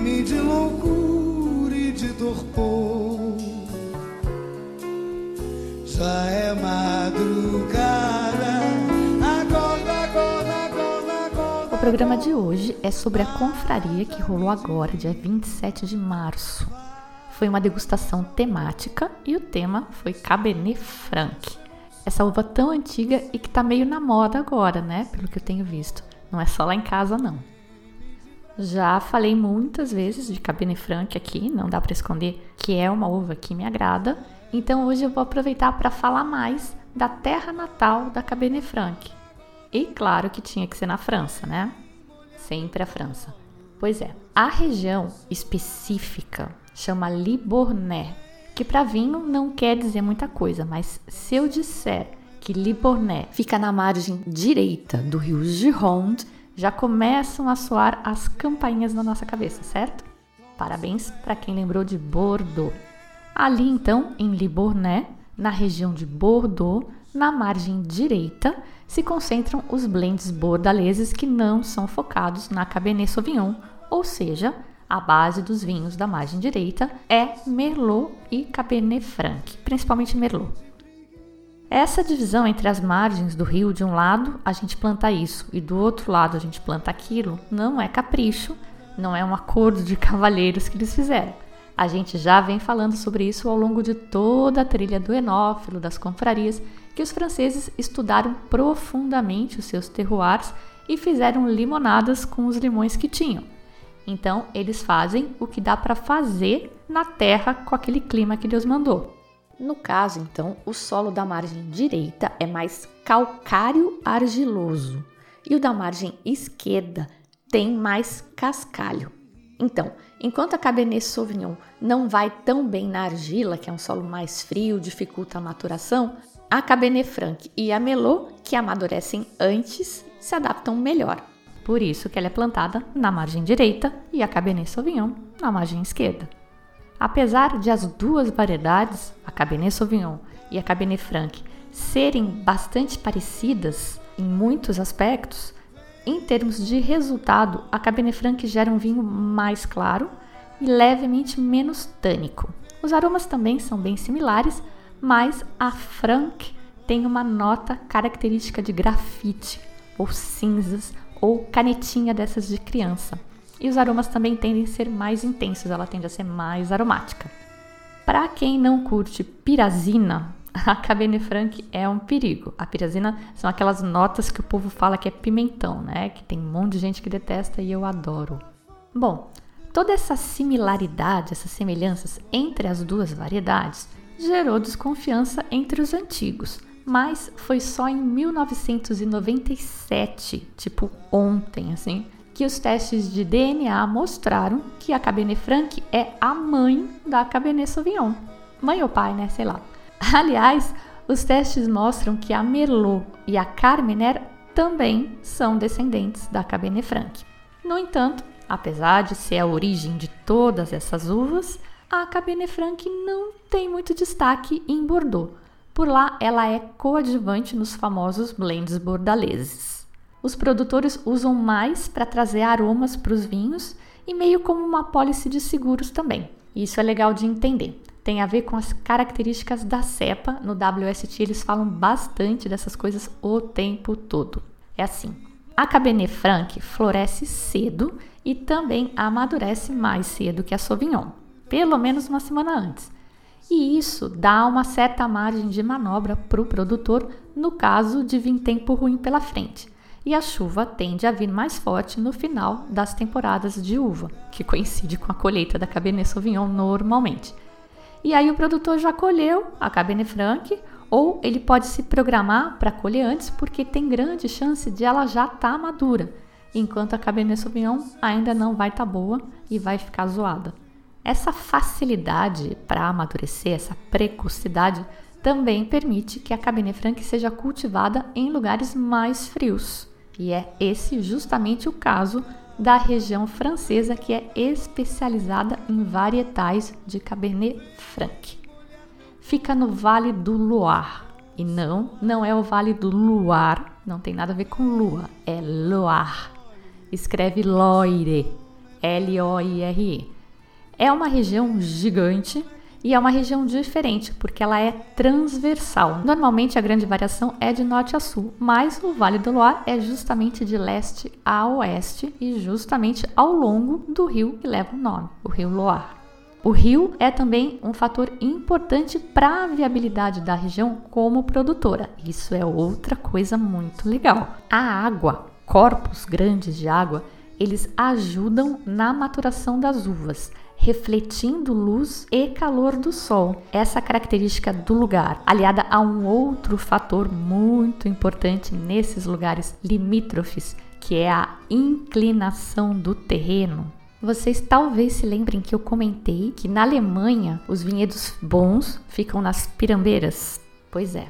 Mis de loucura e de torpor. Já é madrugada, acorda, acorda, acorda, acorda. O programa de hoje é sobre a confraria que rolou agora, dia 27 de março. Foi uma degustação temática e o tema foi Cabernet Franc. Essa uva tão antiga e que tá meio na moda agora, né? Pelo que eu tenho visto. Não é só lá em casa, não. Já falei muitas vezes de Cabernet Franc aqui, não dá para esconder que é uma uva que me agrada. Então hoje eu vou aproveitar para falar mais da terra natal da Cabernet Franc. E claro que tinha que ser na França, né? Sempre a França. Pois é, a região específica chama Libournais, que para vinho não quer dizer muita coisa, mas se eu disser que Libournais fica na margem direita do rio Gironde, já começam a soar as campainhas na nossa cabeça, certo? Parabéns para quem lembrou de Bordeaux. Ali então, em Libournais, na região de Bordeaux, na margem direita, se concentram os blends bordaleses que não são focados na Cabernet Sauvignon, ou seja, a base dos vinhos da margem direita é Merlot e Cabernet Franc, principalmente Merlot. Essa divisão entre as margens do rio, de um lado a gente planta isso e do outro lado a gente planta aquilo, não é capricho, não é um acordo de cavalheiros que eles fizeram. A gente já vem falando sobre isso ao longo de toda a trilha do enófilo, das confrarias, que os franceses estudaram profundamente os seus terroirs e fizeram limonadas com os limões que tinham. Então, eles fazem o que dá para fazer na terra com aquele clima que Deus mandou. No caso, então, o solo da margem direita é mais calcário argiloso e o da margem esquerda tem mais cascalho. Então, enquanto a Cabernet Sauvignon não vai tão bem na argila, que é um solo mais frio, dificulta a maturação, a Cabernet Franc e a Merlot, que amadurecem antes, se adaptam melhor. Por isso que ela é plantada na margem direita e a Cabernet Sauvignon na margem esquerda. Apesar de as duas variedades, a Cabernet Sauvignon e a Cabernet Franc, serem bastante parecidas em muitos aspectos, em termos de resultado, a Cabernet Franc gera um vinho mais claro e levemente menos tânico. Os aromas também são bem similares, mas a Franc tem uma nota característica de grafite, ou cinzas, ou canetinha dessas de criança. E os aromas também tendem a ser mais intensos, ela tende a ser mais aromática. Para quem não curte pirazina, a Cabernet Franc é um perigo. A pirazina são aquelas notas que o povo fala que é pimentão, né? Que tem um monte de gente que detesta e eu adoro. Bom, toda essa similaridade, essas semelhanças entre as duas variedades gerou desconfiança entre os antigos, mas foi só em 1997, tipo ontem, assim, que os testes de DNA mostraram que a Cabernet Franc é a mãe da Cabernet Sauvignon. Mãe ou pai, né? Sei lá. Aliás, os testes mostram que a Merlot e a Carmener também são descendentes da Cabernet Franc. No entanto, apesar de ser a origem de todas essas uvas, a Cabernet Franc não tem muito destaque em Bordeaux. Por lá, ela é coadjuvante nos famosos blends bordaleses. Os produtores usam mais para trazer aromas para os vinhos e meio como uma pólice de seguros também. Isso é legal de entender. Tem a ver com as características da cepa. No WST eles falam bastante dessas coisas o tempo todo. É assim: a Cabernet Franc floresce cedo e também amadurece mais cedo que a Sauvignon, pelo menos uma semana antes. E isso dá uma certa margem de manobra para o produtor no caso de vir tempo ruim pela frente e a chuva tende a vir mais forte no final das temporadas de uva, que coincide com a colheita da Cabernet Sauvignon normalmente. E aí o produtor já colheu a Cabernet Franc ou ele pode se programar para colher antes porque tem grande chance de ela já estar tá madura, enquanto a Cabernet Sauvignon ainda não vai estar tá boa e vai ficar zoada. Essa facilidade para amadurecer, essa precocidade, também permite que a Cabernet Franc seja cultivada em lugares mais frios. E é esse justamente o caso da região francesa que é especializada em varietais de Cabernet Franc. Fica no Vale do Loire. E não, não é o Vale do Loire, não tem nada a ver com lua, é Loire. Escreve Loire, L-O-I-R-E. É uma região gigante e é uma região diferente, porque ela é transversal. Normalmente a grande variação é de norte a sul, mas o Vale do Loire é justamente de leste a oeste e justamente ao longo do rio que leva o nome, o rio Loire. O rio é também um fator importante para a viabilidade da região como produtora. Isso é outra coisa muito legal. A água, corpos grandes de água, eles ajudam na maturação das uvas refletindo luz e calor do sol. Essa característica do lugar, aliada a um outro fator muito importante nesses lugares limítrofes, que é a inclinação do terreno. Vocês talvez se lembrem que eu comentei que na Alemanha os vinhedos bons ficam nas pirambeiras. Pois é,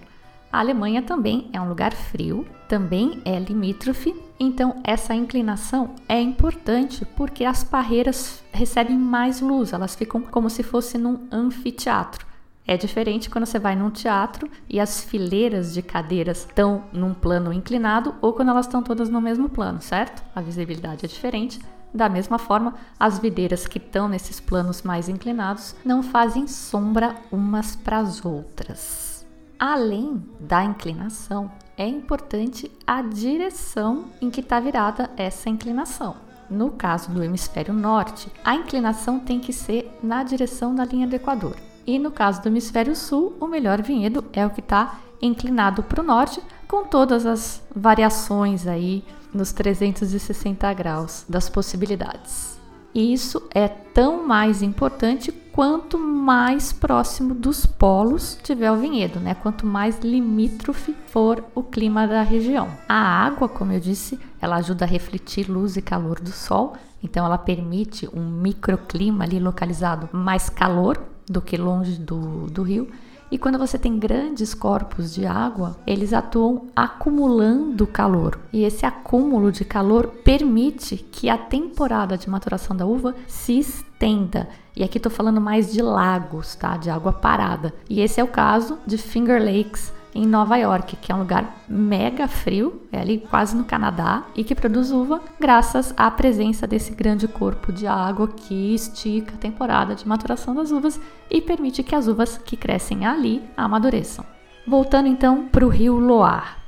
a Alemanha também é um lugar frio, também é limítrofe, então essa inclinação é importante porque as parreiras recebem mais luz, elas ficam como se fosse num anfiteatro. É diferente quando você vai num teatro e as fileiras de cadeiras estão num plano inclinado ou quando elas estão todas no mesmo plano, certo? A visibilidade é diferente. Da mesma forma, as videiras que estão nesses planos mais inclinados não fazem sombra umas para as outras. Além da inclinação, é importante a direção em que está virada essa inclinação. No caso do hemisfério norte, a inclinação tem que ser na direção da linha do Equador. E no caso do hemisfério sul, o melhor vinhedo é o que está inclinado para o norte, com todas as variações aí nos 360 graus das possibilidades. Isso é tão mais importante quanto mais próximo dos polos tiver o vinhedo, né? Quanto mais limítrofe for o clima da região. A água, como eu disse, ela ajuda a refletir luz e calor do sol, então ela permite um microclima ali localizado mais calor do que longe do, do rio e quando você tem grandes corpos de água, eles atuam acumulando calor. E esse acúmulo de calor permite que a temporada de maturação da uva se estenda. E aqui estou falando mais de lagos, tá? De água parada. E esse é o caso de Finger Lakes em Nova York, que é um lugar mega frio, é ali quase no Canadá, e que produz uva graças à presença desse grande corpo de água que estica a temporada de maturação das uvas e permite que as uvas que crescem ali amadureçam. Voltando então para o rio Loire.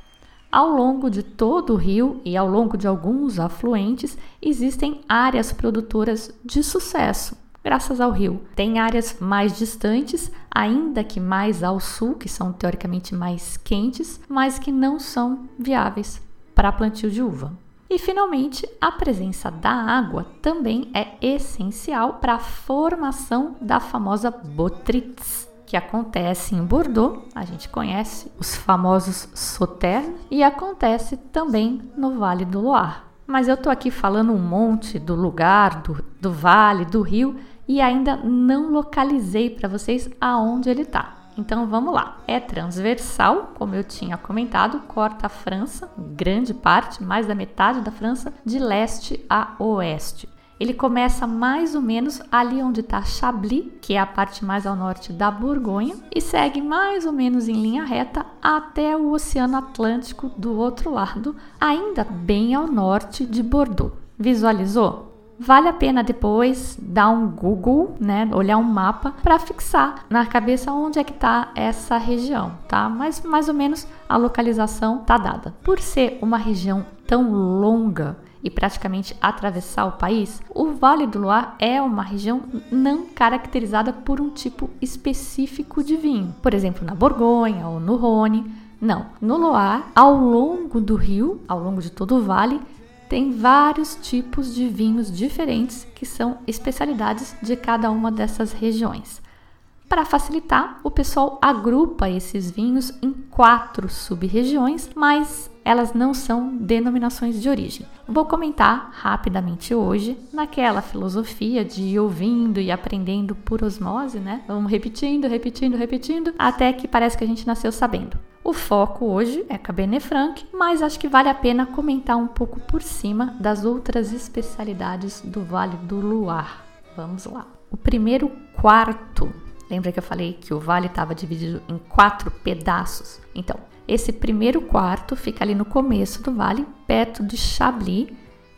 Ao longo de todo o rio e ao longo de alguns afluentes existem áreas produtoras de sucesso, graças ao rio. Tem áreas mais distantes, ainda que mais ao sul, que são teoricamente mais quentes, mas que não são viáveis para plantio de uva. E finalmente, a presença da água também é essencial para a formação da famosa botrytis, que acontece em Bordeaux, a gente conhece os famosos sauternes, e acontece também no Vale do Loire. Mas eu tô aqui falando um monte do lugar, do, do vale, do rio, e ainda não localizei para vocês aonde ele está. Então vamos lá. É transversal, como eu tinha comentado, corta a França, grande parte, mais da metade da França, de leste a oeste. Ele começa mais ou menos ali onde está Chablis, que é a parte mais ao norte da Borgonha, e segue mais ou menos em linha reta até o Oceano Atlântico do outro lado, ainda bem ao norte de Bordeaux. Visualizou? Vale a pena depois dar um Google, né, olhar um mapa para fixar na cabeça onde é que está essa região, tá? Mas mais ou menos a localização tá dada. Por ser uma região tão longa e praticamente atravessar o país, o Vale do Loire é uma região não caracterizada por um tipo específico de vinho. Por exemplo, na Borgonha ou no Rhône. Não, no Loire, ao longo do rio, ao longo de todo o vale, tem vários tipos de vinhos diferentes que são especialidades de cada uma dessas regiões. Para facilitar, o pessoal agrupa esses vinhos em quatro sub-regiões, mas elas não são denominações de origem. Vou comentar rapidamente hoje naquela filosofia de ouvindo e aprendendo por osmose, né? Vamos repetindo, repetindo, repetindo, até que parece que a gente nasceu sabendo. O foco hoje é Cabernet Franc, mas acho que vale a pena comentar um pouco por cima das outras especialidades do Vale do Loire. Vamos lá. O primeiro quarto, lembra que eu falei que o vale estava dividido em quatro pedaços? Então, esse primeiro quarto fica ali no começo do vale, perto de Chablis,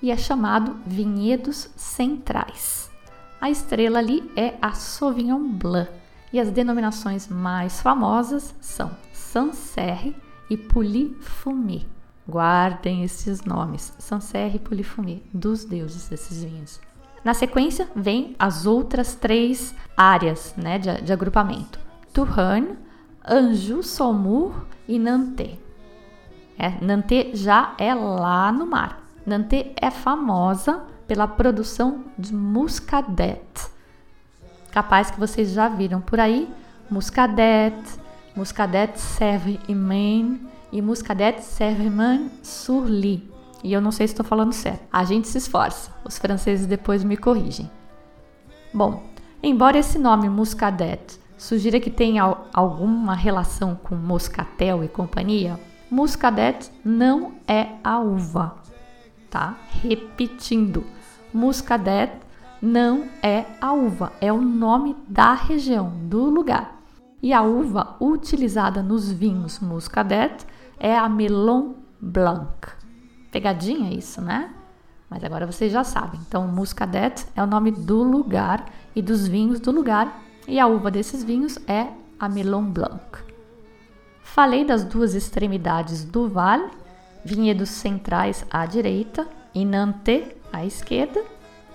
e é chamado Vinhedos Centrais. A estrela ali é a Sauvignon Blanc, e as denominações mais famosas são Sancerre e Pouilly-Fumé. Guardem esses nomes, Sancerre e Pouilly-Fumé, dos deuses desses vinhos. Na sequência, vem as outras três áreas né, de, de agrupamento: Touraine, Anjou, Saumur e Nantes. É, Nantes já é lá no mar. Nantes é famosa pela produção de muscadet. Capaz que vocês já viram por aí, muscadet, Muscadet serve e Muscadet serve Maine sur Lis. E eu não sei se estou falando certo. A gente se esforça. Os franceses depois me corrigem. Bom, embora esse nome Muscadet sugira que tenha alguma relação com moscatel e companhia, Muscadet não é a uva, tá? Repetindo, Muscadet não é a uva, é o nome da região, do lugar. E a uva utilizada nos vinhos Muscadet é a Melon Blanc. Pegadinha isso, né? Mas agora vocês já sabem. Então, Muscadet é o nome do lugar e dos vinhos do lugar, e a uva desses vinhos é a Melon Blanc. Falei das duas extremidades do vale, vinhedos centrais à direita e Nantes à esquerda,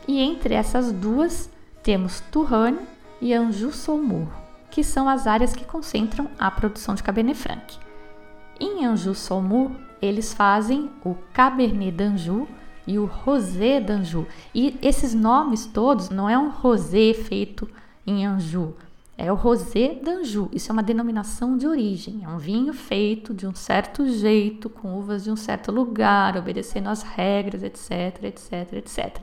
e entre essas duas temos Touraine e Anjou-Saumur que são as áreas que concentram a produção de Cabernet Franc. Em Anjou-Saumur, eles fazem o Cabernet d'Anjou e o Rosé d'Anjou. E esses nomes todos não é um rosé feito em Anjou, é o Rosé d'Anjou. Isso é uma denominação de origem, é um vinho feito de um certo jeito, com uvas de um certo lugar, obedecendo às regras, etc, etc, etc.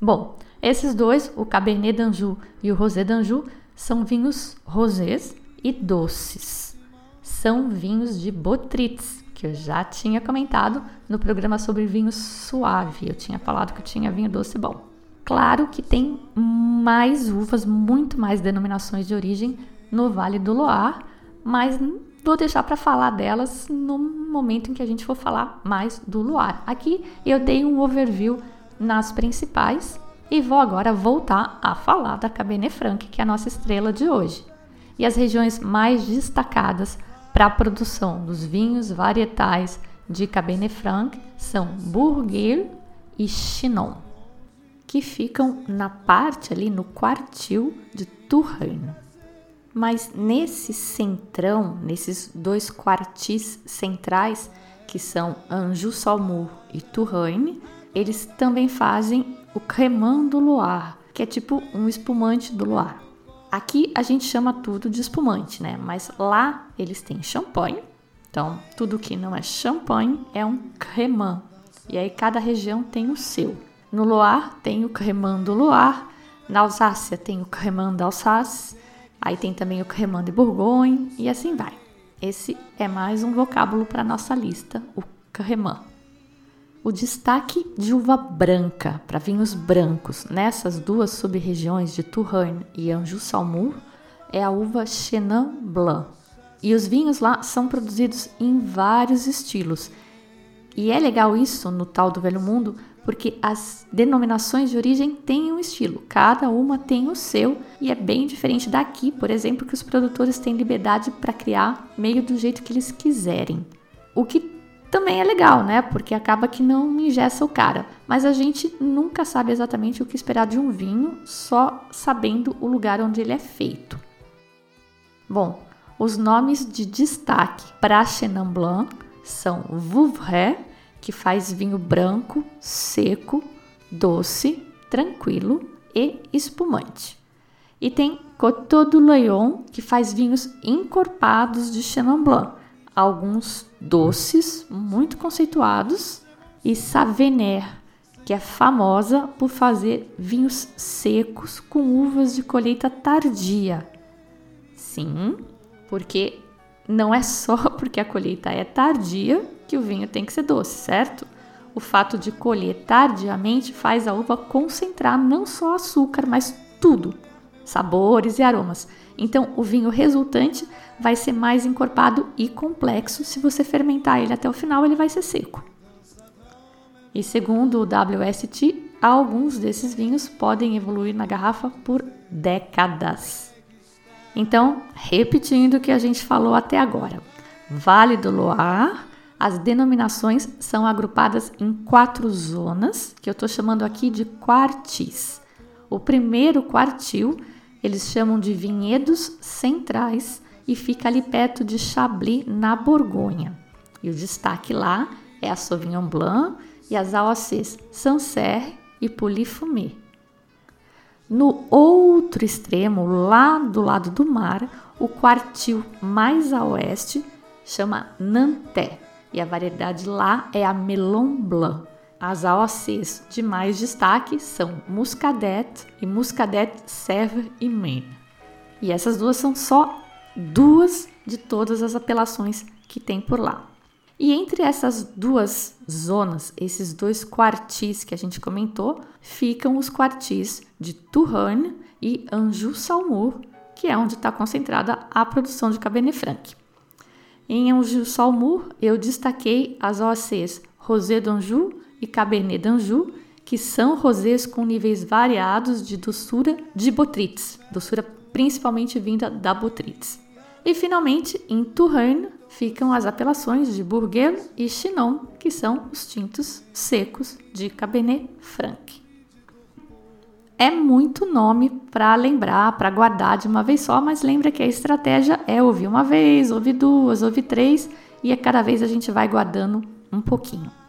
Bom, esses dois, o Cabernet d'Anjou e o Rosé d'Anjou, são vinhos rosés e doces. São vinhos de Botritz, que eu já tinha comentado no programa sobre vinho suave. Eu tinha falado que tinha vinho doce bom. Claro que tem mais uvas, muito mais denominações de origem no Vale do Loire, mas vou deixar para falar delas no momento em que a gente for falar mais do Loire. Aqui eu dei um overview nas principais e vou agora voltar a falar da Cabernet Franc, que é a nossa estrela de hoje. E as regiões mais destacadas para a produção dos vinhos varietais de Cabernet Franc são Bourgueil e Chinon, que ficam na parte ali no quartil de Touraine. Mas nesse centrão, nesses dois quartis centrais, que são Anjou-Saumur e Touraine, eles também fazem o cremant do Loire, que é tipo um espumante do Loire. Aqui a gente chama tudo de espumante, né? Mas lá eles têm champanhe. Então, tudo que não é champanhe é um cremant. E aí cada região tem o seu. No Loire tem o cremant do Loire, na Alsácia tem o cremant d'Alsace, aí tem também o cremant de Bourgogne e assim vai. Esse é mais um vocábulo para nossa lista, o cremant. O destaque de uva branca para vinhos brancos nessas duas sub-regiões de Touraine e Anjou-Saumur é a uva Chenin Blanc. E os vinhos lá são produzidos em vários estilos. E é legal isso no tal do Velho Mundo, porque as denominações de origem têm um estilo, cada uma tem o seu e é bem diferente daqui, por exemplo, que os produtores têm liberdade para criar meio do jeito que eles quiserem. O que também é legal, né? Porque acaba que não ingessa o cara. Mas a gente nunca sabe exatamente o que esperar de um vinho, só sabendo o lugar onde ele é feito. Bom, os nomes de destaque para Chenin Blanc são Vouvray, que faz vinho branco, seco, doce, tranquilo e espumante. E tem Coteau du Leon, que faz vinhos encorpados de Chenin Blanc, alguns doces, muito conceituados, e Savener, que é famosa por fazer vinhos secos com uvas de colheita tardia. Sim, porque não é só porque a colheita é tardia que o vinho tem que ser doce, certo? O fato de colher tardiamente faz a uva concentrar não só açúcar, mas tudo, sabores e aromas. Então, o vinho resultante vai ser mais encorpado e complexo. Se você fermentar ele até o final, ele vai ser seco. E segundo o WST, alguns desses vinhos podem evoluir na garrafa por décadas. Então, repetindo o que a gente falou até agora: Vale do Loire, as denominações são agrupadas em quatro zonas, que eu estou chamando aqui de quartis. O primeiro quartil eles chamam de vinhedos centrais e fica ali perto de Chablis, na Borgonha. E o destaque lá é a Sauvignon Blanc e as AOCs Sancerre e Pouilly-Fumé. No outro extremo, lá do lado do mar, o quartil mais a oeste chama Nanterre e a variedade lá é a Melon Blanc. As AOCs de mais destaque são Muscadet e Muscadet Sèvres e Maine. E essas duas são só duas de todas as apelações que tem por lá. E entre essas duas zonas, esses dois quartis que a gente comentou, ficam os quartis de Touraine e Anjou-Saumur, que é onde está concentrada a produção de Cabernet Franc. Em Anjou-Saumur, eu destaquei as OACs Rosé d'Anjou e Cabernet d'Anjou, que são rosés com níveis variados de doçura de Botrytis, doçura principalmente vinda da Botrytis. E finalmente, em Touraine, ficam as apelações de Bourgueil e Chinon, que são os tintos secos de Cabernet Franc. É muito nome para lembrar, para guardar de uma vez só, mas lembra que a estratégia é ouvir uma vez, ouvir duas, ouvir três e a cada vez a gente vai guardando um pouquinho.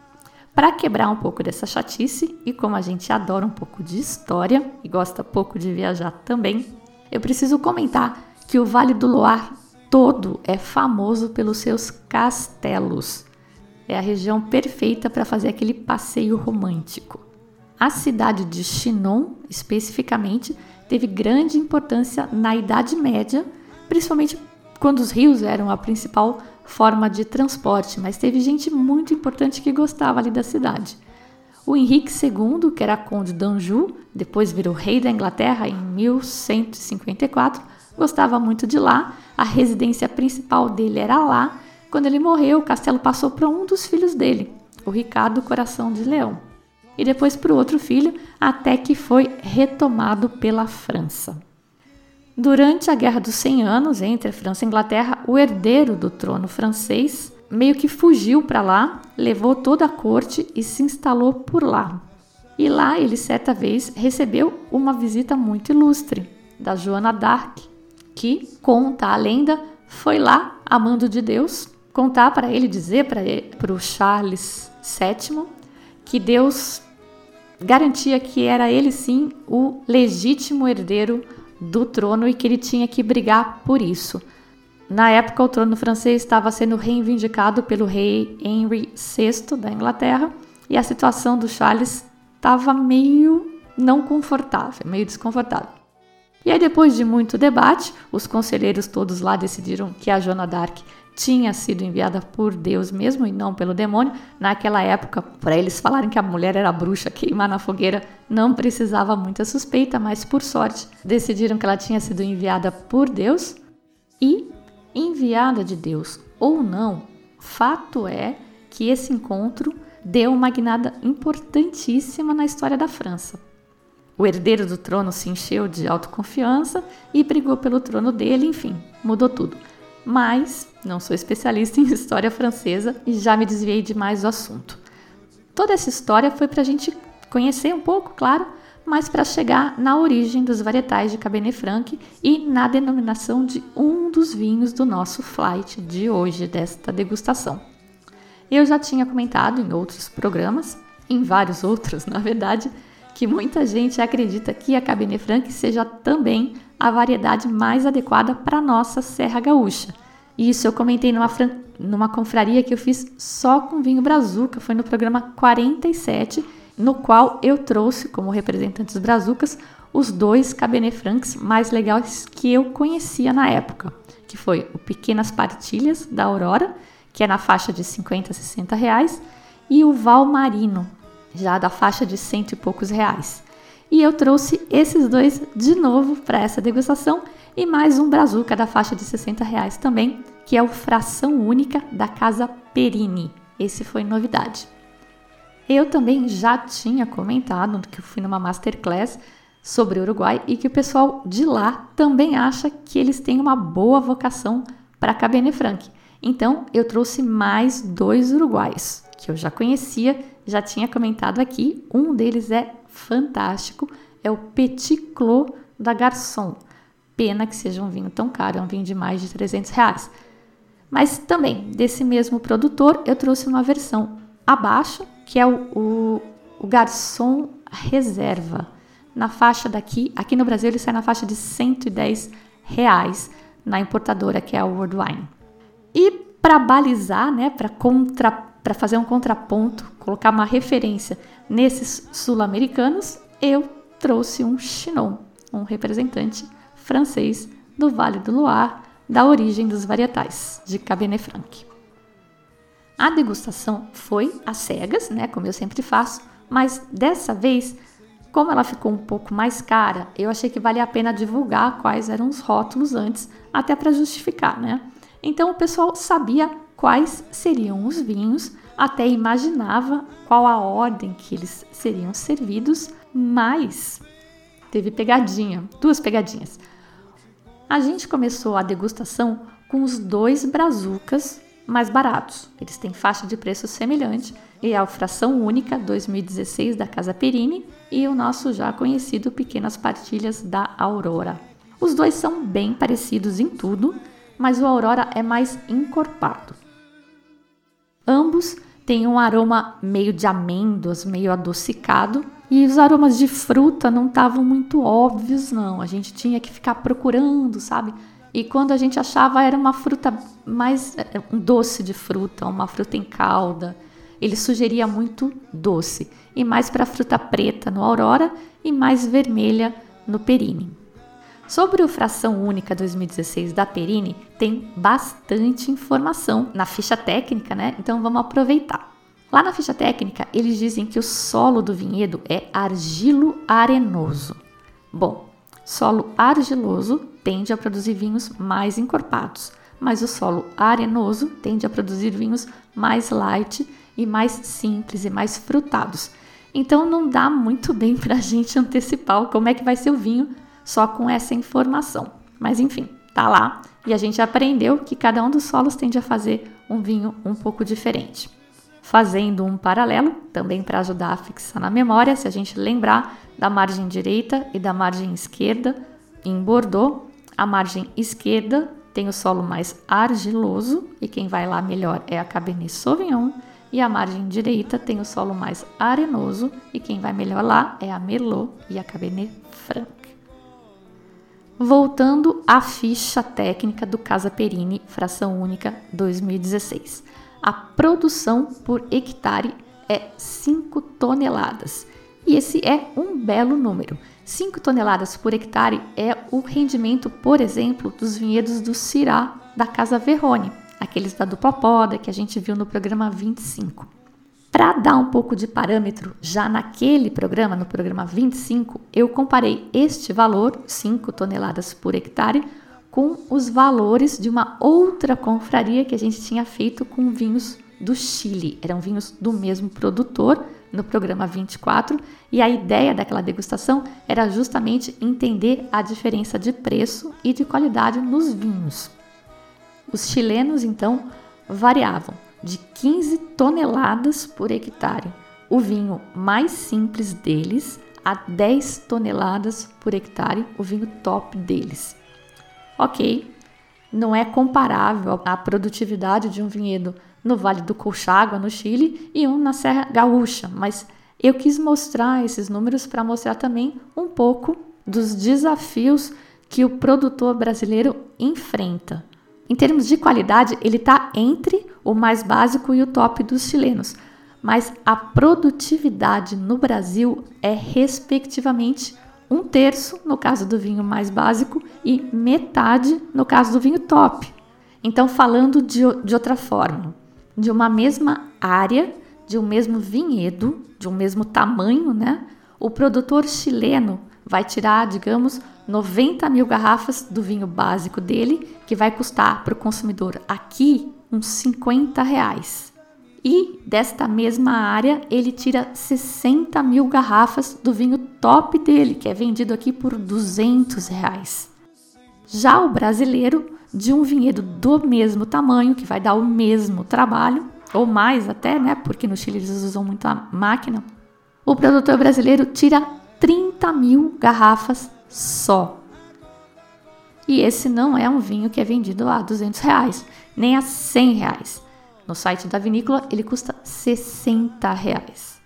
Para quebrar um pouco dessa chatice e como a gente adora um pouco de história e gosta pouco de viajar também, eu preciso comentar que o Vale do Loire todo é famoso pelos seus castelos. É a região perfeita para fazer aquele passeio romântico. A cidade de Chinon, especificamente, teve grande importância na Idade Média, principalmente quando os rios eram a principal forma de transporte, mas teve gente muito importante que gostava ali da cidade. O Henrique II, que era conde d'Anjou, depois virou rei da Inglaterra em 1154, gostava muito de lá, a residência principal dele era lá. Quando ele morreu, o castelo passou para um dos filhos dele, o Ricardo Coração de Leão, e depois para o outro filho, até que foi retomado pela França. Durante a Guerra dos 100 Anos entre a França e a Inglaterra, o herdeiro do trono francês meio que fugiu para lá, levou toda a corte e se instalou por lá. E lá ele certa vez recebeu uma visita muito ilustre da Joana d'Arc, que conta a lenda, foi lá, amando de Deus, contar para ele, dizer para o Charles VII que Deus garantia que era ele sim o legítimo herdeiro do trono e que ele tinha que brigar por isso. Na época, o trono francês estava sendo reivindicado pelo rei Henry VI da Inglaterra e a situação do Charles estava meio não confortável, meio desconfortável. E aí, depois de muito debate, os conselheiros todos lá decidiram que a Joana d'Arc tinha sido enviada por Deus mesmo e não pelo demônio. Naquela época, para eles falarem que a mulher era bruxa, queimar na fogueira, não precisava muita suspeita, mas por sorte decidiram que ela tinha sido enviada por Deus. E, enviada de Deus ou não, fato é que esse encontro deu uma guinada importantíssima na história da França. O herdeiro do trono se encheu de autoconfiança e brigou pelo trono dele, enfim, mudou tudo. Mas não sou especialista em história francesa e já me desviei demais do assunto. Toda essa história foi para a gente conhecer um pouco, claro, mas para chegar na origem dos varietais de Cabernet Franc e na denominação de um dos vinhos do nosso flight de hoje, desta degustação. Eu já tinha comentado em outros programas, em vários outros, na verdade, que muita gente acredita que a Cabernet Franc seja também a variedade mais adequada para nossa Serra Gaúcha. Isso eu comentei numa, numa confraria que eu fiz só com vinho Brazuca, foi no programa 47, no qual eu trouxe como representantes brazucas os dois Cabernet Francs mais legais que eu conhecia na época, que foi o Pequenas Partilhas da Aurora, que é na faixa de 50 a 60 reais, e o Val Marino, já da faixa de cento e poucos reais. E eu trouxe esses dois de novo para essa degustação e mais um Brazuca da faixa de 60 reais também, que é o Fração Única da Casa Perini. Esse foi novidade. Eu também já tinha comentado que eu fui numa masterclass sobre o Uruguai e que o pessoal de lá também acha que eles têm uma boa vocação para Cabernet Franc. Então eu trouxe mais dois uruguais que eu já conhecia, já tinha comentado aqui. Um deles é fantástico, é o Petit Clos da Garçon. Pena que seja um vinho tão caro, é um vinho de mais de 300 reais. Mas também, desse mesmo produtor, eu trouxe uma versão abaixo, que é o, o, o Reserva. Na faixa daqui, aqui no Brasil ele sai na faixa de 110 reais na importadora, que é a World Wine. E para balizar, né, para contra, para fazer um contraponto, colocar uma referência nesses sul-americanos, eu trouxe um Chinon, um representante francês do Vale do Loire, da origem dos varietais de Cabernet Franc. A degustação foi às cegas, né, como eu sempre faço, mas dessa vez, como ela ficou um pouco mais cara, eu achei que valia a pena divulgar quais eram os rótulos antes, até para justificar, né? Então o pessoal sabia quais seriam os vinhos, até imaginava qual a ordem que eles seriam servidos, mas teve pegadinha, duas pegadinhas. A gente começou a degustação com os dois brazucas mais baratos. Eles têm faixa de preço semelhante e a fração única 2016 da Casa Perini e o nosso já conhecido Pequenas Partilhas da Aurora. Os dois são bem parecidos em tudo, mas o Aurora é mais encorpado. Ambos têm um aroma meio de amêndoas, meio adocicado, e os aromas de fruta não estavam muito óbvios, não. A gente tinha que ficar procurando, sabe? E quando a gente achava era uma fruta mais é, um doce de fruta, uma fruta em calda. Ele sugeria muito doce e mais para fruta preta no Aurora e mais vermelha no Perine. Sobre o Fração Única 2016 da Perini, tem bastante informação na ficha técnica, né? Então vamos aproveitar. Lá na ficha técnica, eles dizem que o solo do vinhedo é argilo-arenoso. Bom, solo argiloso tende a produzir vinhos mais encorpados, mas o solo arenoso tende a produzir vinhos mais light e mais simples e mais frutados. Então não dá muito bem para a gente antecipar como é que vai ser o vinho só com essa informação. Mas enfim, tá lá e a gente aprendeu que cada um dos solos tende a fazer um vinho um pouco diferente. Fazendo um paralelo, também para ajudar a fixar na memória, se a gente lembrar da margem direita e da margem esquerda em Bordeaux, a margem esquerda tem o solo mais argiloso e quem vai lá melhor é a Cabernet Sauvignon, e a margem direita tem o solo mais arenoso e quem vai melhor lá é a Merlot e a Cabernet Franc. Voltando à ficha técnica do Casa Perini, fração única 2016. A produção por hectare é 5 toneladas. E esse é um belo número. 5 toneladas por hectare é o rendimento, por exemplo, dos vinhedos do Cirá da Casa Verrone, aqueles da dupla poda que a gente viu no programa 25. Para dar um pouco de parâmetro, já naquele programa, no programa 25, eu comparei este valor, 5 toneladas por hectare, com os valores de uma outra confraria que a gente tinha feito com vinhos do Chile. Eram vinhos do mesmo produtor no programa 24 e a ideia daquela degustação era justamente entender a diferença de preço e de qualidade nos vinhos. Os chilenos então variavam de 15 toneladas por hectare. O vinho mais simples deles a 10 toneladas por hectare, o vinho top deles. Ok, não é comparável à produtividade de um vinhedo no Vale do Colchagua, no Chile, e um na Serra Gaúcha, mas eu quis mostrar esses números para mostrar também um pouco dos desafios que o produtor brasileiro enfrenta. Em termos de qualidade, ele está entre o mais básico e o top dos chilenos, mas a produtividade no Brasil é respectivamente um terço no caso do vinho mais básico e metade no caso do vinho top. Então, falando de, de outra forma, de uma mesma área, de um mesmo vinhedo, de um mesmo tamanho, né? O produtor chileno vai tirar, digamos, 90 mil garrafas do vinho básico dele, que vai custar para o consumidor aqui uns 50 reais. E desta mesma área, ele tira 60 mil garrafas do vinho top dele, que é vendido aqui por 200 reais. Já o brasileiro, de um vinhedo do mesmo tamanho, que vai dar o mesmo trabalho, ou mais até, né? Porque no Chile eles usam muito a máquina. O produtor brasileiro tira 30 mil garrafas só. E esse não é um vinho que é vendido a 200 reais, nem a 100 reais. No site da vinícola ele custa 60 reais.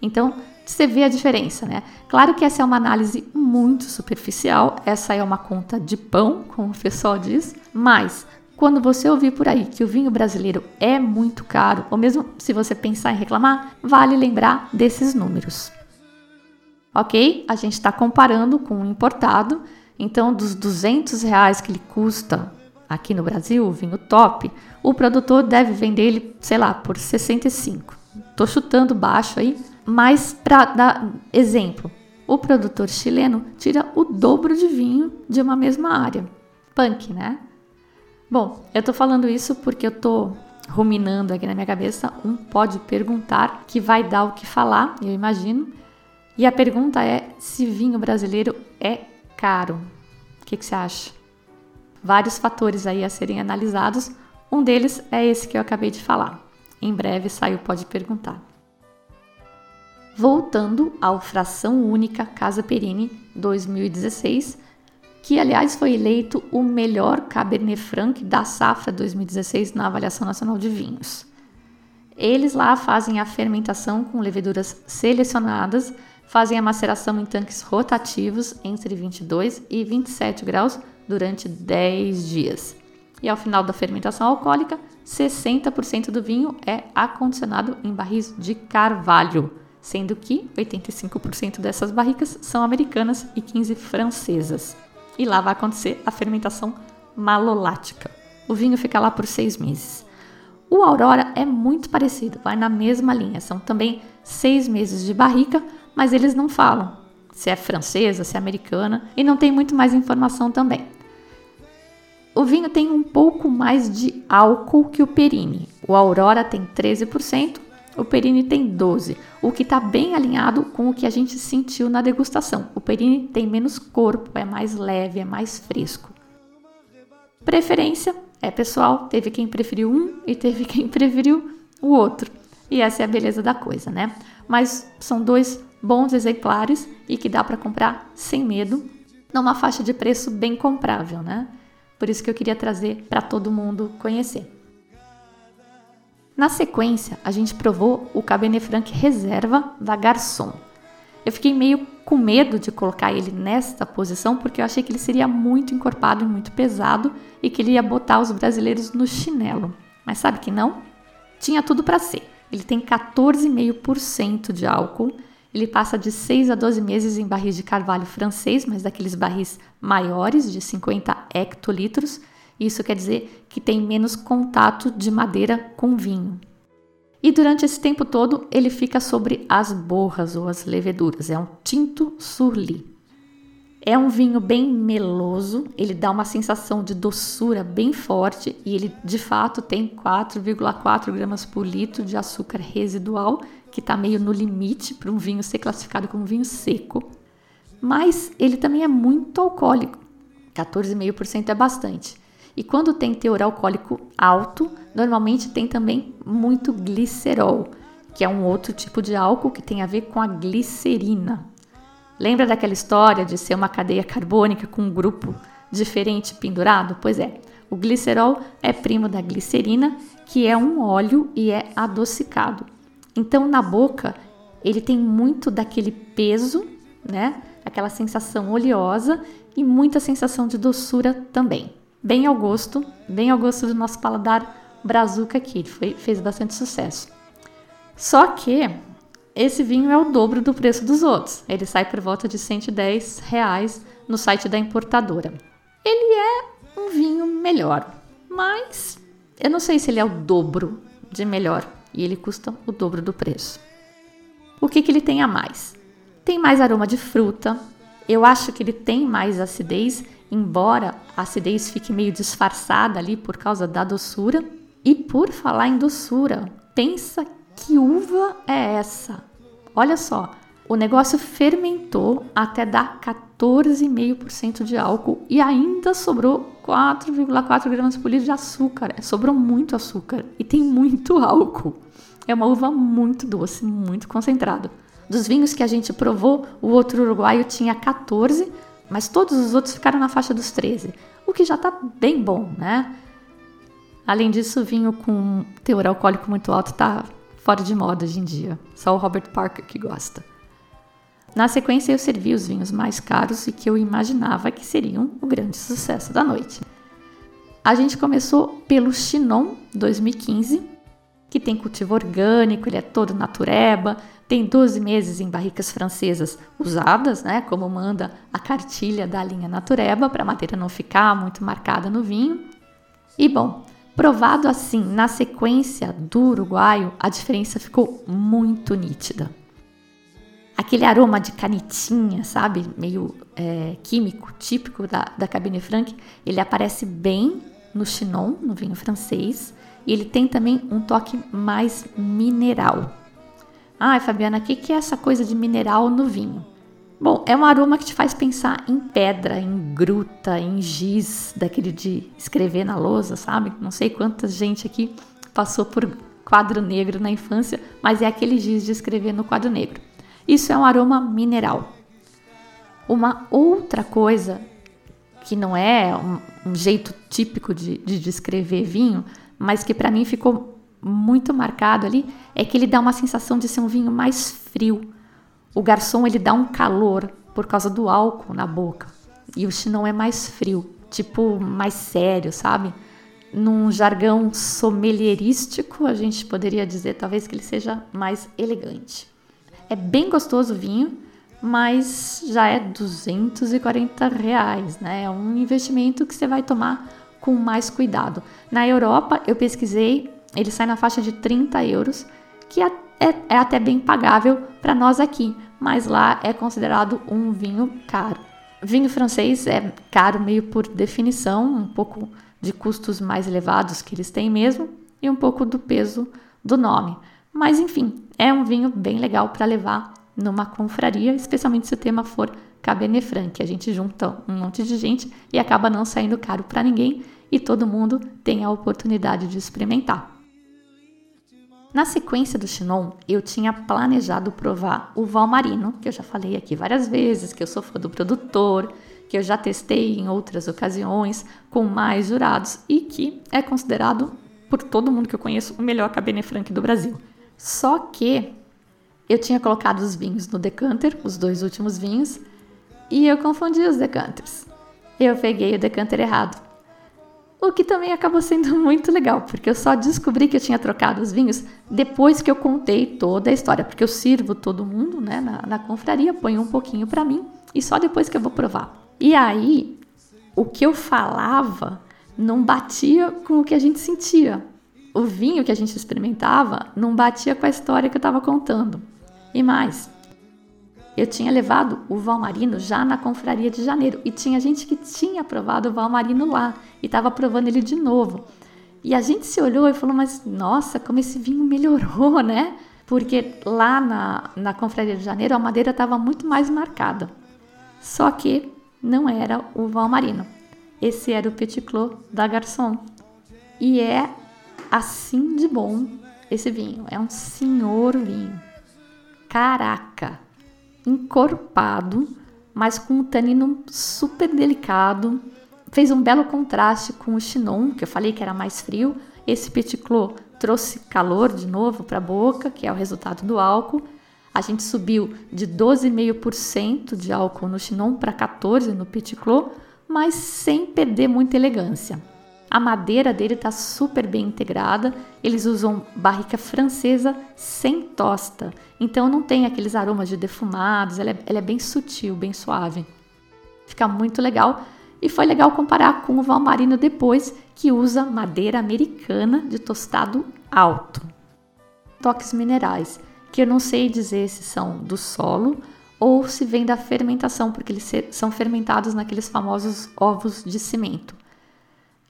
Então você vê a diferença, né? Claro que essa é uma análise muito superficial, essa é uma conta de pão, como o pessoal diz, mas quando você ouvir por aí que o vinho brasileiro é muito caro, ou mesmo se você pensar em reclamar, vale lembrar desses números. Ok? A gente está comparando com o importado, então dos 200 reais que ele custa aqui no Brasil, o vinho top, o produtor deve vender ele, sei lá, por 65. Tô chutando baixo aí, mas para dar exemplo, o produtor chileno tira o dobro de vinho de uma mesma área. Punk, né? Bom, eu tô falando isso porque eu tô ruminando aqui na minha cabeça um pode perguntar que vai dar o que falar, eu imagino. E a pergunta é se vinho brasileiro é caro. O que, que você acha? Vários fatores aí a serem analisados. Um deles é esse que eu acabei de falar. Em breve sai o pode perguntar. Voltando ao Fração Única Casa Perini 2016, que aliás foi eleito o melhor Cabernet Franc da safra 2016 na avaliação nacional de vinhos. Eles lá fazem a fermentação com leveduras selecionadas, fazem a maceração em tanques rotativos entre 22 e 27 graus durante 10 dias. E ao final da fermentação alcoólica, 60% do vinho é acondicionado em barris de carvalho, sendo que 85% dessas barricas são americanas e 15 francesas e lá vai acontecer a fermentação malolática. O vinho fica lá por seis meses. O Aurora é muito parecido, vai na mesma linha. São também seis meses de barrica, mas eles não falam se é francesa, se é americana e não tem muito mais informação também. O vinho tem um pouco mais de álcool que o Perini. O Aurora tem 13%, o Perini tem 12, o que está bem alinhado com o que a gente sentiu na degustação. O Perini tem menos corpo, é mais leve, é mais fresco. Preferência é pessoal, teve quem preferiu um e teve quem preferiu o outro. E essa é a beleza da coisa, né? Mas são dois bons exemplares e que dá para comprar sem medo, numa faixa de preço bem comprável, né? Por isso que eu queria trazer para todo mundo conhecer. Na sequência, a gente provou o Cabernet Franc Reserva da Garçon. Eu fiquei meio com medo de colocar ele nesta posição porque eu achei que ele seria muito encorpado e muito pesado e que ele ia botar os brasileiros no chinelo. Mas sabe que não? Tinha tudo para ser. Ele tem 14,5% de álcool. Ele passa de 6 a 12 meses em barris de carvalho francês, mas daqueles barris maiores, de 50 hectolitros, isso quer dizer que tem menos contato de madeira com vinho. E durante esse tempo todo ele fica sobre as borras ou as leveduras. É um tinto surli. É um vinho bem meloso, ele dá uma sensação de doçura bem forte e ele de fato tem 4,4 gramas por litro de açúcar residual, que está meio no limite para um vinho ser classificado como vinho seco. Mas ele também é muito alcoólico, 14,5% é bastante. E quando tem teor alcoólico alto, normalmente tem também muito glicerol, que é um outro tipo de álcool que tem a ver com a glicerina. Lembra daquela história de ser uma cadeia carbônica com um grupo diferente pendurado? Pois é, o glicerol é primo da glicerina, que é um óleo e é adocicado. Então, na boca, ele tem muito daquele peso, né? aquela sensação oleosa e muita sensação de doçura também. Bem ao gosto, bem ao gosto do nosso paladar brazuca aqui, ele foi, fez bastante sucesso. Só que esse vinho é o dobro do preço dos outros. Ele sai por volta de 110 reais no site da importadora. Ele é um vinho melhor, mas eu não sei se ele é o dobro de melhor e ele custa o dobro do preço. O que, que ele tem a mais? Tem mais aroma de fruta. Eu acho que ele tem mais acidez, embora a acidez fique meio disfarçada ali por causa da doçura. E por falar em doçura, pensa que uva é essa? Olha só, o negócio fermentou até dar 14,5% de álcool e ainda sobrou 4,4 gramas por litro de açúcar. É, sobrou muito açúcar e tem muito álcool. É uma uva muito doce, muito concentrada. Dos vinhos que a gente provou, o outro uruguaio tinha 14, mas todos os outros ficaram na faixa dos 13, o que já está bem bom, né? Além disso, o vinho com teor alcoólico muito alto está fora de moda hoje em dia. Só o Robert Parker que gosta. Na sequência, eu servi os vinhos mais caros e que eu imaginava que seriam o grande sucesso da noite. A gente começou pelo Chinon 2015, que tem cultivo orgânico, ele é todo natureba, tem 12 meses em barricas francesas usadas, né, como manda a cartilha da linha natureba, para a madeira não ficar muito marcada no vinho. E bom, Provado assim, na sequência do uruguaio, a diferença ficou muito nítida. Aquele aroma de canetinha, sabe? Meio é, químico, típico da, da Cabernet Franc, ele aparece bem no Chinon, no vinho francês, e ele tem também um toque mais mineral. Ai, Fabiana, o que, que é essa coisa de mineral no vinho? Bom, é um aroma que te faz pensar em pedra, em gruta, em giz, daquele de escrever na lousa, sabe? Não sei quanta gente aqui passou por quadro negro na infância, mas é aquele giz de escrever no quadro negro. Isso é um aroma mineral. Uma outra coisa que não é um, um jeito típico de, de descrever vinho, mas que para mim ficou muito marcado ali, é que ele dá uma sensação de ser um vinho mais frio o garçom ele dá um calor por causa do álcool na boca. E o chinão é mais frio, tipo mais sério, sabe? Num jargão sommelierístico, a gente poderia dizer talvez que ele seja mais elegante. É bem gostoso o vinho, mas já é 240 reais, né? É um investimento que você vai tomar com mais cuidado. Na Europa, eu pesquisei, ele sai na faixa de 30 euros, que é é, é até bem pagável para nós aqui, mas lá é considerado um vinho caro. Vinho francês é caro meio por definição, um pouco de custos mais elevados que eles têm mesmo e um pouco do peso do nome. Mas enfim, é um vinho bem legal para levar numa confraria, especialmente se o tema for Cabernet Franc. A gente junta um monte de gente e acaba não saindo caro para ninguém e todo mundo tem a oportunidade de experimentar. Na sequência do Chinon, eu tinha planejado provar o Valmarino, que eu já falei aqui várias vezes, que eu sou fã do produtor, que eu já testei em outras ocasiões com mais jurados e que é considerado por todo mundo que eu conheço o melhor Cabernet Franc do Brasil. Só que eu tinha colocado os vinhos no decanter, os dois últimos vinhos, e eu confundi os decanters. Eu peguei o decanter errado. O que também acabou sendo muito legal, porque eu só descobri que eu tinha trocado os vinhos depois que eu contei toda a história, porque eu sirvo todo mundo, né, na, na confraria, ponho um pouquinho para mim e só depois que eu vou provar. E aí, o que eu falava não batia com o que a gente sentia. O vinho que a gente experimentava não batia com a história que eu estava contando. E mais, eu tinha levado o Valmarino já na confraria de janeiro e tinha gente que tinha provado o Valmarino lá e estava provando ele de novo. E a gente se olhou e falou: Mas nossa, como esse vinho melhorou, né? Porque lá na, na confraria de janeiro a madeira estava muito mais marcada. Só que não era o Valmarino. Esse era o Petit Clos da Garçon. E é assim de bom esse vinho. É um senhor vinho. Caraca! encorpado, mas com um tanino super delicado. Fez um belo contraste com o Chinon, que eu falei que era mais frio. Esse Petit Clos trouxe calor de novo para a boca, que é o resultado do álcool. A gente subiu de 12,5% de álcool no Chinon para 14% no Petit Clos, mas sem perder muita elegância. A madeira dele está super bem integrada. Eles usam barrica francesa sem tosta, então não tem aqueles aromas de defumados. Ela é, ela é bem sutil, bem suave. Fica muito legal. E foi legal comparar com o Valmarino depois, que usa madeira americana de tostado alto. Toques minerais, que eu não sei dizer se são do solo ou se vem da fermentação, porque eles são fermentados naqueles famosos ovos de cimento.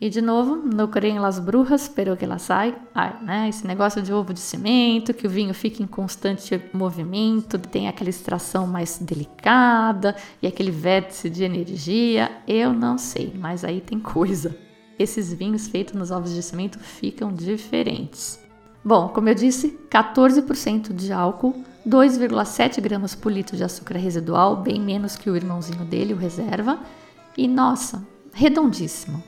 E de novo, no creio las brujas, pero que las sai, ai, né? Esse negócio de ovo de cimento, que o vinho fica em constante movimento, tem aquela extração mais delicada e aquele vértice de energia, eu não sei, mas aí tem coisa. Esses vinhos feitos nos ovos de cimento ficam diferentes. Bom, como eu disse, 14% de álcool, 2,7 gramas por litro de açúcar residual, bem menos que o irmãozinho dele, o reserva. E nossa, redondíssimo.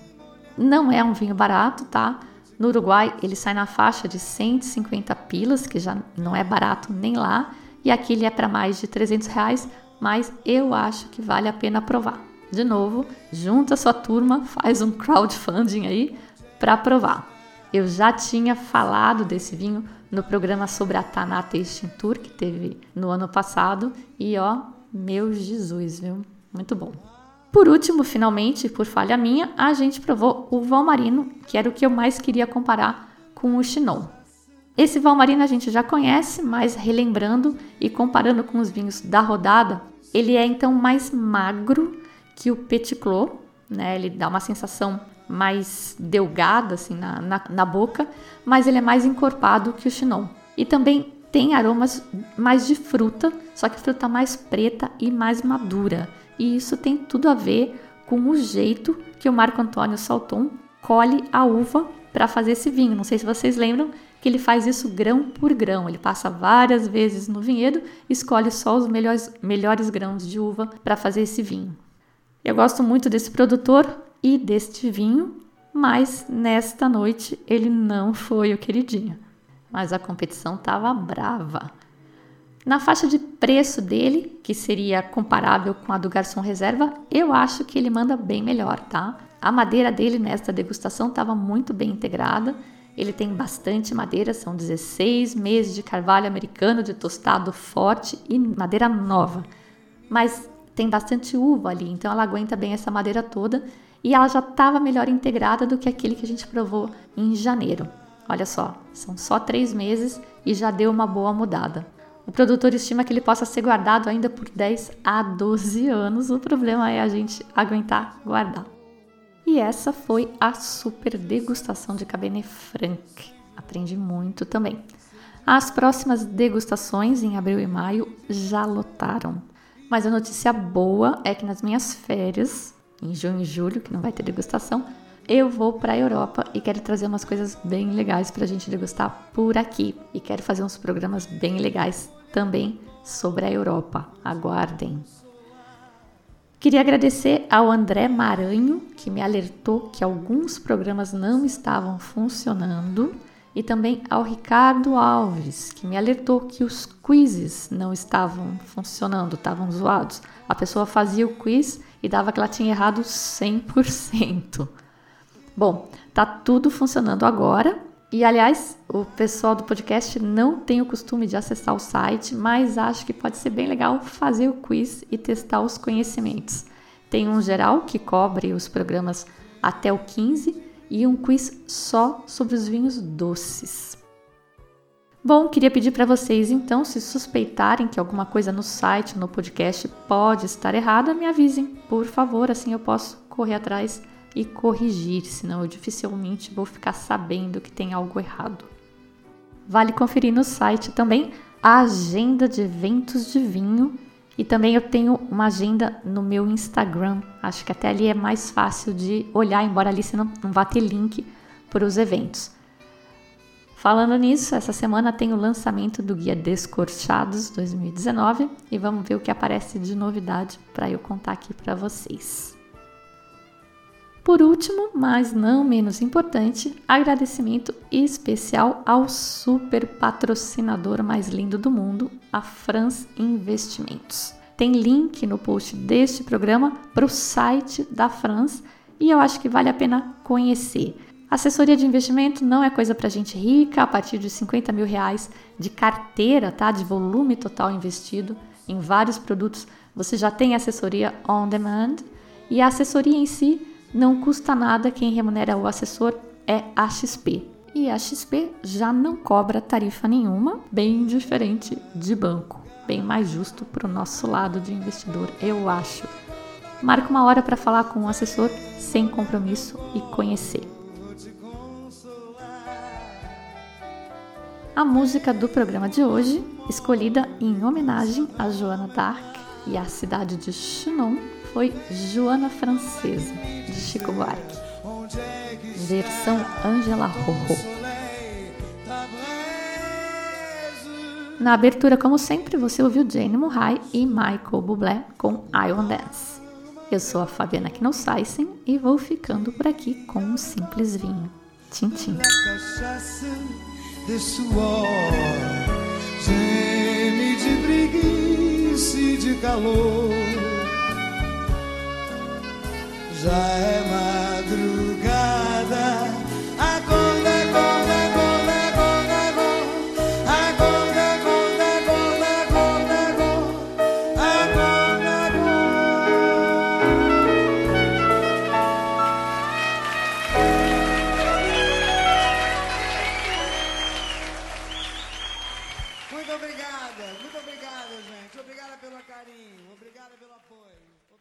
Não é um vinho barato, tá? No Uruguai ele sai na faixa de 150 pilas, que já não é barato nem lá, e aqui ele é para mais de 300 reais, mas eu acho que vale a pena provar. De novo, junta sua turma, faz um crowdfunding aí para provar. Eu já tinha falado desse vinho no programa sobre a Taná Tasting Tour que teve no ano passado e ó, meu Jesus, viu? Muito bom. Por último, finalmente, por falha minha, a gente provou o Valmarino, que era o que eu mais queria comparar com o Chinon. Esse Valmarino a gente já conhece, mas relembrando e comparando com os vinhos da rodada, ele é então mais magro que o Petit Clos, né? Ele dá uma sensação mais delgada assim na, na, na boca, mas ele é mais encorpado que o Chinon. E também tem aromas mais de fruta, só que fruta mais preta e mais madura e isso tem tudo a ver com o jeito que o Marco Antônio Salton colhe a uva para fazer esse vinho. Não sei se vocês lembram que ele faz isso grão por grão. Ele passa várias vezes no vinhedo, escolhe só os melhores, melhores grãos de uva para fazer esse vinho. Eu gosto muito desse produtor e deste vinho, mas nesta noite ele não foi o queridinho. Mas a competição estava brava. Na faixa de preço dele, que seria comparável com a do garçom reserva, eu acho que ele manda bem melhor, tá? A madeira dele nesta degustação estava muito bem integrada. Ele tem bastante madeira, são 16 meses de carvalho americano de tostado forte e madeira nova. Mas tem bastante uva ali, então ela aguenta bem essa madeira toda e ela já estava melhor integrada do que aquele que a gente provou em janeiro. Olha só, são só três meses e já deu uma boa mudada. O produtor estima que ele possa ser guardado ainda por 10 a 12 anos. O problema é a gente aguentar guardar. E essa foi a super degustação de Cabernet Franc. Aprendi muito também. As próximas degustações em abril e maio já lotaram. Mas a notícia boa é que nas minhas férias, em junho e julho, que não vai ter degustação, eu vou para a Europa e quero trazer umas coisas bem legais para a gente degustar por aqui. E quero fazer uns programas bem legais também sobre a Europa. Aguardem. Queria agradecer ao André Maranho, que me alertou que alguns programas não estavam funcionando, e também ao Ricardo Alves, que me alertou que os quizzes não estavam funcionando, estavam zoados. A pessoa fazia o quiz e dava que ela tinha errado 100%. Bom, tá tudo funcionando agora e aliás, o pessoal do podcast não tem o costume de acessar o site, mas acho que pode ser bem legal fazer o quiz e testar os conhecimentos. Tem um geral que cobre os programas até o 15 e um quiz só sobre os vinhos doces. Bom, queria pedir para vocês então, se suspeitarem que alguma coisa no site, no podcast pode estar errada, me avisem, por favor, assim eu posso correr atrás e corrigir, senão eu dificilmente vou ficar sabendo que tem algo errado. Vale conferir no site também a agenda de eventos de vinho e também eu tenho uma agenda no meu Instagram. Acho que até ali é mais fácil de olhar, embora ali você não, não vá ter link para os eventos. Falando nisso, essa semana tem o lançamento do Guia Descorchados 2019 e vamos ver o que aparece de novidade para eu contar aqui para vocês. Por último, mas não menos importante, agradecimento especial ao super patrocinador mais lindo do mundo, a France Investimentos. Tem link no post deste programa para o site da France e eu acho que vale a pena conhecer. Assessoria de investimento não é coisa para gente rica, a partir de 50 mil reais de carteira, tá? De volume total investido em vários produtos, você já tem assessoria on demand e a assessoria em si não custa nada, quem remunera o assessor é a XP. E a XP já não cobra tarifa nenhuma, bem diferente de banco. Bem mais justo para o nosso lado de investidor, eu acho. Marque uma hora para falar com o assessor sem compromisso e conhecer. A música do programa de hoje, escolhida em homenagem a Joana d'Arc e à cidade de Chinon, foi Joana Francesa, de Chico Buarque. Versão Angela Rorro. Na abertura, como sempre, você ouviu Jane Murray e Michael Bublé com I Want Dance. Eu sou a Fabiana Knossaisen e vou ficando por aqui com um simples vinho. Tchim, tchim. geme de preguiça e de calor já é madrugada.